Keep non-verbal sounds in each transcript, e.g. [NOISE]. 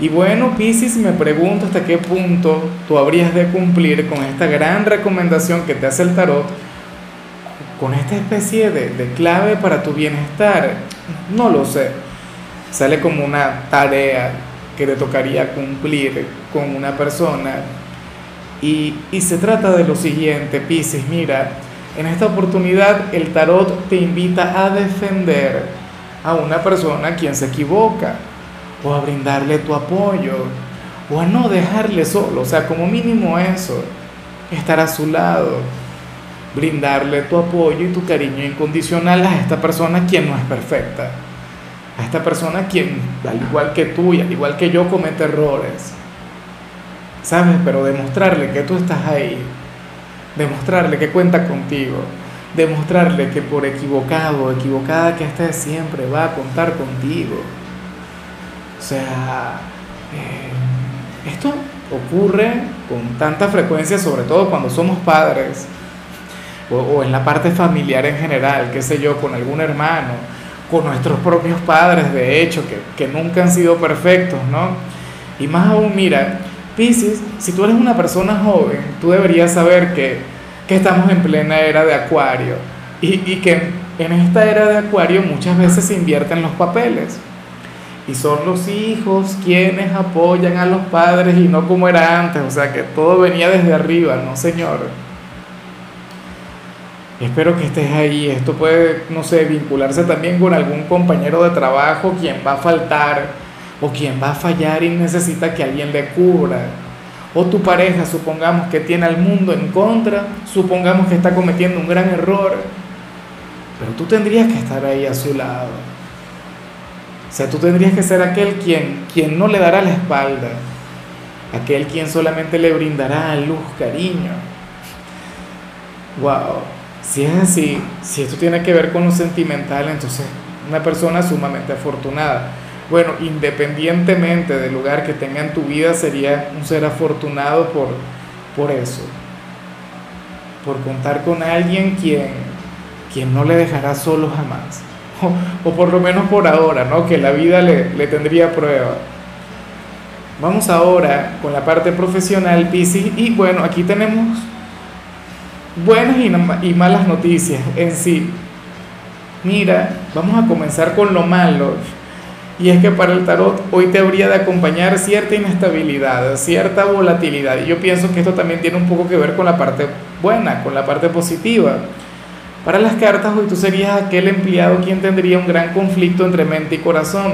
Y bueno, Piscis, me pregunto hasta qué punto tú habrías de cumplir con esta gran recomendación que te hace el tarot, con esta especie de, de clave para tu bienestar. No lo sé. Sale como una tarea que te tocaría cumplir con una persona. Y, y se trata de lo siguiente, Piscis, mira, en esta oportunidad el tarot te invita a defender a una persona quien se equivoca o a brindarle tu apoyo, o a no dejarle solo, o sea, como mínimo eso, estar a su lado, brindarle tu apoyo y tu cariño incondicional a esta persona quien no es perfecta, a esta persona quien, al igual que tú y al igual que yo, comete errores, ¿sabes? Pero demostrarle que tú estás ahí, demostrarle que cuenta contigo, demostrarle que por equivocado o equivocada que estés siempre va a contar contigo o sea, eh, esto ocurre con tanta frecuencia, sobre todo cuando somos padres, o, en la parte familiar en general, qué sé yo, con algún hermano, con nuestros propios padres, de hecho, que, que nunca han sido perfectos, ¿no? Y más aún, mira, Pisces, si tú eres una persona joven, tú deberías saber que, que estamos en plena era de Acuario y, y que en esta era de Acuario muchas veces se invierten los papeles y son los hijos quienes apoyan a los padres y no como era antes, o sea que todo venía desde arriba, no señor. Espero que estés ahí, esto puede, no sé, vincularse también con algún compañero de trabajo quien va a faltar o quien va a fallar y necesita que alguien le cubra. O tu pareja, supongamos que tiene al mundo en contra, supongamos que está cometiendo un gran error, pero tú tendrías que estar ahí a su lado o sea, tú tendrías que ser aquel quien, quien no le dará la espalda, aquel quien solamente le brindará luz, cariño. Wow, si es así, si esto tiene que ver con lo sentimental, entonces una persona sumamente afortunada. Bueno, independientemente del lugar que tenga en tu vida, sería un ser afortunado por, por eso, por contar con alguien quien, quien no le dejará solo jamás [LAUGHS] o, por lo menos por ahora, ¿no? Que la vida le, le tendría prueba. Vamos ahora con la parte profesional, Piscis, y bueno, aquí tenemos buenas y, y malas noticias en sí. Mira, vamos a comenzar con lo malo. Y es que para el tarot hoy te habría de acompañar cierta inestabilidad, cierta volatilidad. Y yo pienso que esto también tiene un poco que ver con la parte buena, con la parte positiva. Para las cartas, hoy tú serías aquel empleado quien tendría un gran conflicto entre mente y corazón,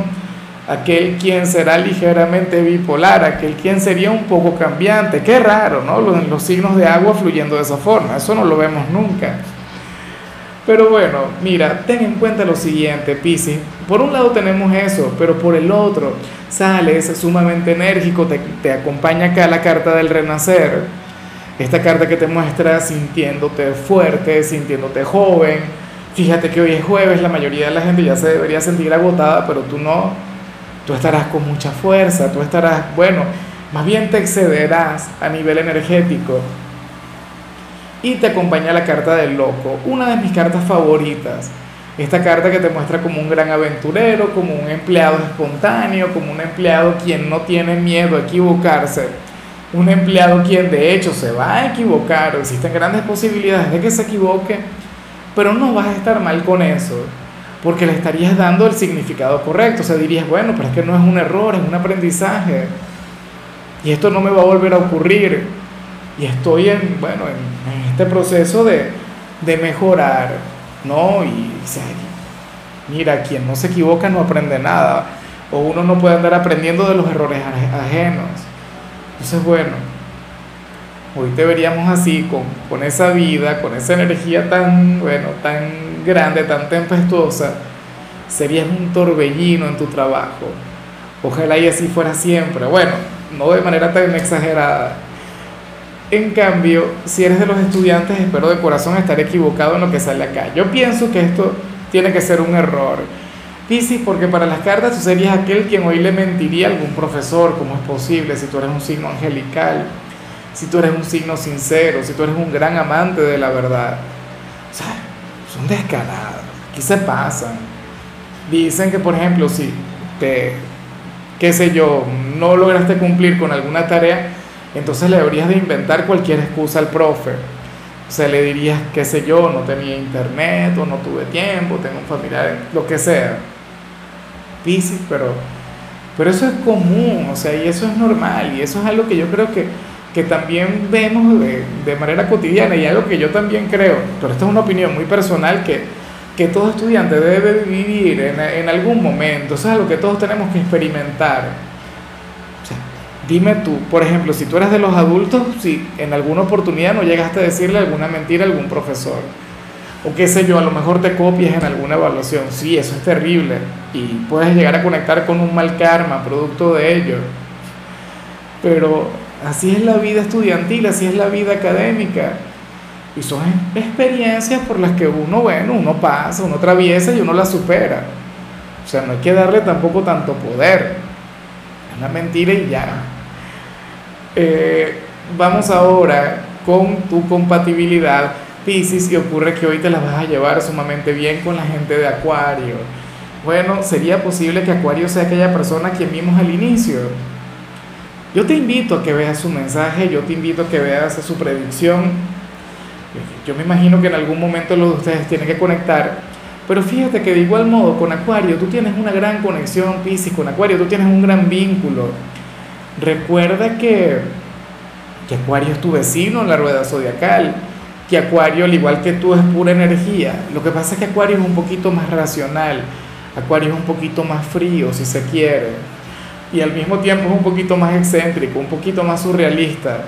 aquel quien será ligeramente bipolar, aquel quien sería un poco cambiante. Qué raro, ¿no? Los, los signos de agua fluyendo de esa forma, eso no lo vemos nunca. Pero bueno, mira, ten en cuenta lo siguiente, Piscis. Por un lado tenemos eso, pero por el otro, sales sumamente enérgico, te, te acompaña acá la carta del renacer esta carta que te muestra sintiéndote fuerte, sintiéndote joven. Fíjate que hoy es jueves, la mayoría de la gente ya se debería sentir agotada, pero tú no. Tú estarás con mucha fuerza, tú estarás, bueno, más bien te excederás a nivel energético. Y te acompaña la carta del loco, una de mis cartas favoritas. Esta carta que te muestra como un gran aventurero, como un empleado espontáneo, como un empleado quien no tiene miedo a equivocarse un empleado quien de hecho se va a equivocar, existen grandes posibilidades de que se equivoque, pero no vas a estar mal con eso, porque le estarías dando el significado correcto, o sea, dirías, bueno, pero es que no es un error, es un aprendizaje, y esto no me va a volver a ocurrir, y estoy en, bueno, en, este proceso de, de mejorar, ¿no? Y, mira, quien no se equivoca no aprende nada, o uno no puede andar aprendiendo de los errores ajenos. Entonces, bueno, hoy te veríamos así, con, con esa vida, con esa energía tan, bueno, tan grande, tan tempestuosa, serías un torbellino en tu trabajo. Ojalá y así fuera siempre. Bueno, no de manera tan exagerada. En cambio, si eres de los estudiantes, espero de corazón estar equivocado en lo que sale acá. Yo pienso que esto tiene que ser un error. Piscis, porque para las cartas tú serías aquel quien hoy le mentiría a algún profesor, como es posible, si tú eres un signo angelical, si tú eres un signo sincero, si tú eres un gran amante de la verdad. O sea, son descarados, aquí se pasan. Dicen que, por ejemplo, si te, qué sé yo, no lograste cumplir con alguna tarea, entonces le deberías de inventar cualquier excusa al profe. O sea, le dirías, qué sé yo, no tenía internet o no tuve tiempo, tengo un familiar, lo que sea. Piscis, pero, pero eso es común, o sea, y eso es normal, y eso es algo que yo creo que, que también vemos de, de manera cotidiana, y algo que yo también creo, pero esta es una opinión muy personal que, que todo estudiante debe vivir en, en algún momento, eso es algo que todos tenemos que experimentar. Dime tú, por ejemplo, si tú eres de los adultos, si en alguna oportunidad no llegaste a decirle alguna mentira a algún profesor, o qué sé yo, a lo mejor te copias en alguna evaluación, sí, eso es terrible, y puedes llegar a conectar con un mal karma producto de ello. Pero así es la vida estudiantil, así es la vida académica. Y son experiencias por las que uno, bueno, uno pasa, uno atraviesa y uno la supera. O sea, no hay que darle tampoco tanto poder. Es una mentira y ya. Eh, vamos ahora con tu compatibilidad Pisces y ocurre que hoy te la vas a llevar sumamente bien con la gente de Acuario. Bueno, sería posible que Acuario sea aquella persona que vimos al inicio. Yo te invito a que veas su mensaje, yo te invito a que veas su predicción. Yo me imagino que en algún momento los de ustedes tienen que conectar, pero fíjate que de igual modo con Acuario tú tienes una gran conexión, Pisces, con Acuario tú tienes un gran vínculo Recuerda que, que Acuario es tu vecino en la rueda zodiacal, que Acuario, al igual que tú, es pura energía. Lo que pasa es que Acuario es un poquito más racional, Acuario es un poquito más frío, si se quiere, y al mismo tiempo es un poquito más excéntrico, un poquito más surrealista.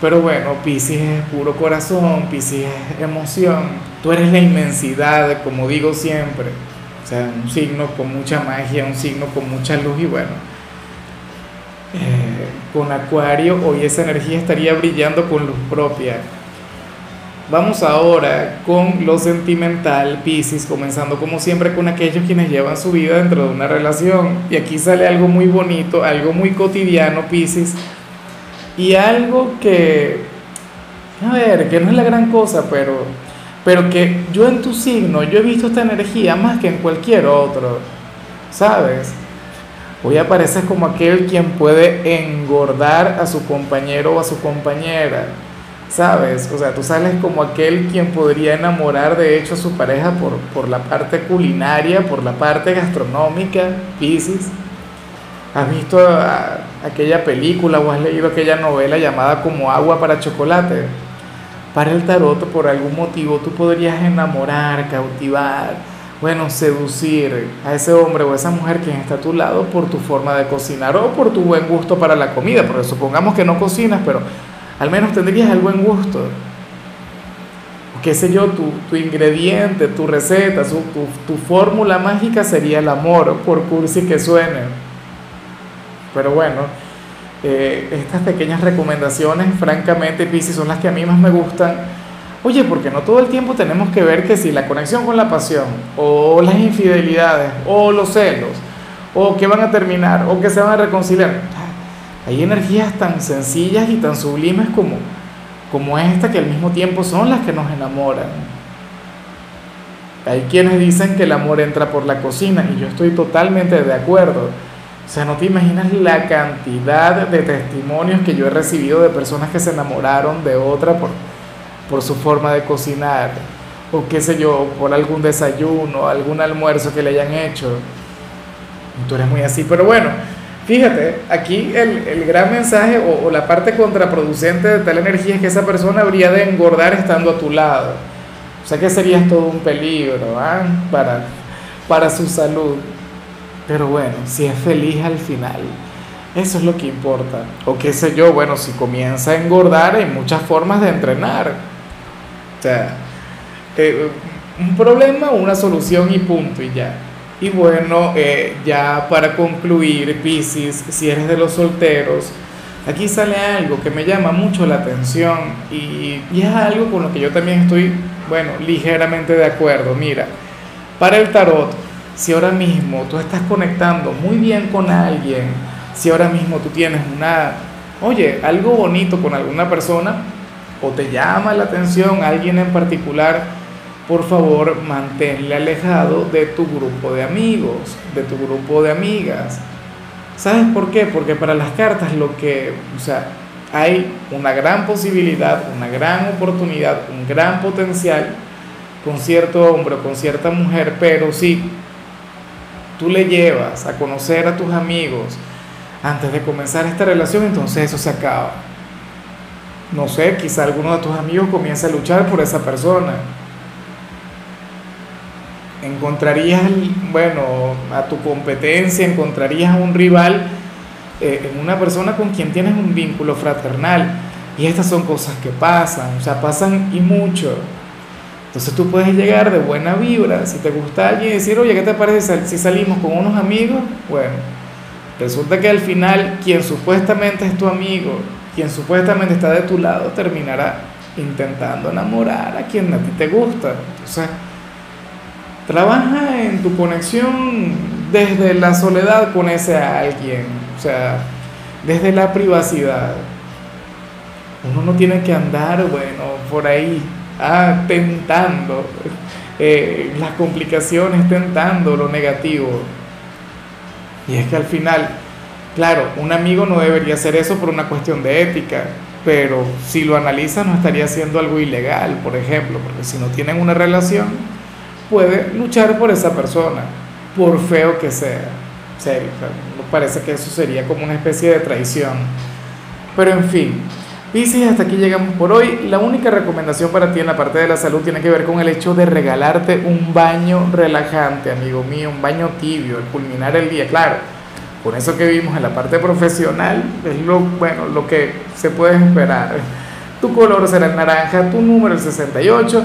Pero bueno, Pisces es puro corazón, Pisces es emoción. Tú eres la inmensidad, como digo siempre. O sea, un signo con mucha magia, un signo con mucha luz y bueno, eh, con Acuario, hoy esa energía estaría brillando con luz propia. Vamos ahora con lo sentimental, Pisces, comenzando como siempre con aquellos quienes llevan su vida dentro de una relación. Y aquí sale algo muy bonito, algo muy cotidiano, Pisces, y algo que, a ver, que no es la gran cosa, pero, pero que yo en tu signo, yo he visto esta energía más que en cualquier otro, ¿sabes? Hoy apareces como aquel quien puede engordar a su compañero o a su compañera, ¿sabes? O sea, tú sales como aquel quien podría enamorar de hecho a su pareja por, por la parte culinaria, por la parte gastronómica, Pisces. ¿Has visto aquella película o has leído aquella novela llamada como agua para chocolate? Para el tarot, por algún motivo, tú podrías enamorar, cautivar, bueno, seducir a ese hombre o a esa mujer quien está a tu lado por tu forma de cocinar o por tu buen gusto para la comida, porque supongamos que no cocinas, pero al menos tendrías el buen gusto. Qué sé yo, tu, tu ingrediente, tu receta, tu, tu, fórmula mágica sería el amor, por cursi que suene. Pero bueno, eh, estas pequeñas recomendaciones, francamente, Pisces, son las que a mí más me gustan Oye, porque no todo el tiempo tenemos que ver que si la conexión con la pasión, o las infidelidades, o los celos, o que van a terminar, o que se van a reconciliar. Hay energías tan sencillas y tan sublimes como, como esta que al mismo tiempo son las que nos enamoran. Hay quienes dicen que el amor entra por la cocina y yo estoy totalmente de acuerdo. O sea, no te imaginas la cantidad de testimonios que yo he recibido de personas que se enamoraron de otra por, por su forma de cocinar, o qué sé yo, por algún desayuno, algún almuerzo que le hayan hecho. Tú eres muy así, pero bueno, fíjate, aquí el, el gran mensaje o, o, la parte contraproducente de tal energía es que esa persona habría de engordar estando a tu lado. O sea que serías todo un peligro ¿ah? para, para su salud. Pero bueno, si es feliz al final. Eso es lo que importa. O qué sé yo, bueno, si comienza a engordar, hay muchas formas de entrenar. O sea, eh, un problema, una solución y punto y ya. Y bueno, eh, ya para concluir, Piscis, si eres de los solteros, aquí sale algo que me llama mucho la atención y, y, es algo con lo que yo también estoy, bueno, ligeramente de acuerdo. Mira, para el tarot, si ahora mismo tú estás conectando muy bien con alguien, si ahora mismo tú tienes una, oye, algo bonito con alguna persona, o te llama la atención alguien en particular, por favor manténle alejado de tu grupo de amigos, de tu grupo de amigas. ¿Sabes por qué? Porque para las cartas lo que, o sea, hay una gran posibilidad, una gran oportunidad, un gran potencial con cierto hombre o con cierta mujer, pero si tú le llevas a conocer a tus amigos antes de comenzar esta relación, entonces eso se acaba. No sé, quizá alguno de tus amigos comience a luchar por esa persona encontrarías, bueno, a tu competencia, encontrarías a un rival eh, en una persona con quien tienes un vínculo fraternal. Y estas son cosas que pasan, o sea, pasan y mucho. Entonces tú puedes llegar de buena vibra, si te gusta alguien, y decir, oye, ¿qué te parece si salimos con unos amigos? Bueno, resulta que al final quien supuestamente es tu amigo, quien supuestamente está de tu lado, terminará intentando enamorar a quien a ti te gusta. Entonces, Trabaja en tu conexión desde la soledad con ese alguien, o sea, desde la privacidad. Uno no tiene que andar, bueno, por ahí, ah, tentando [LAUGHS] eh, las complicaciones, tentando lo negativo. Y es que al final, claro, un amigo no debería hacer eso por una cuestión de ética, pero si lo analiza no estaría haciendo algo ilegal, por ejemplo, porque si no tienen una relación, puede luchar por esa persona, por feo que sea. Serio, parece que eso sería como una especie de traición. Pero en fin, Piscis, hasta aquí llegamos por hoy. La única recomendación para ti en la parte de la salud tiene que ver con el hecho de regalarte un baño relajante, amigo mío, un baño tibio, el culminar el día. Claro, con eso que vimos en la parte profesional, es lo, bueno, lo que se puede esperar. Tu color será el naranja, tu número el 68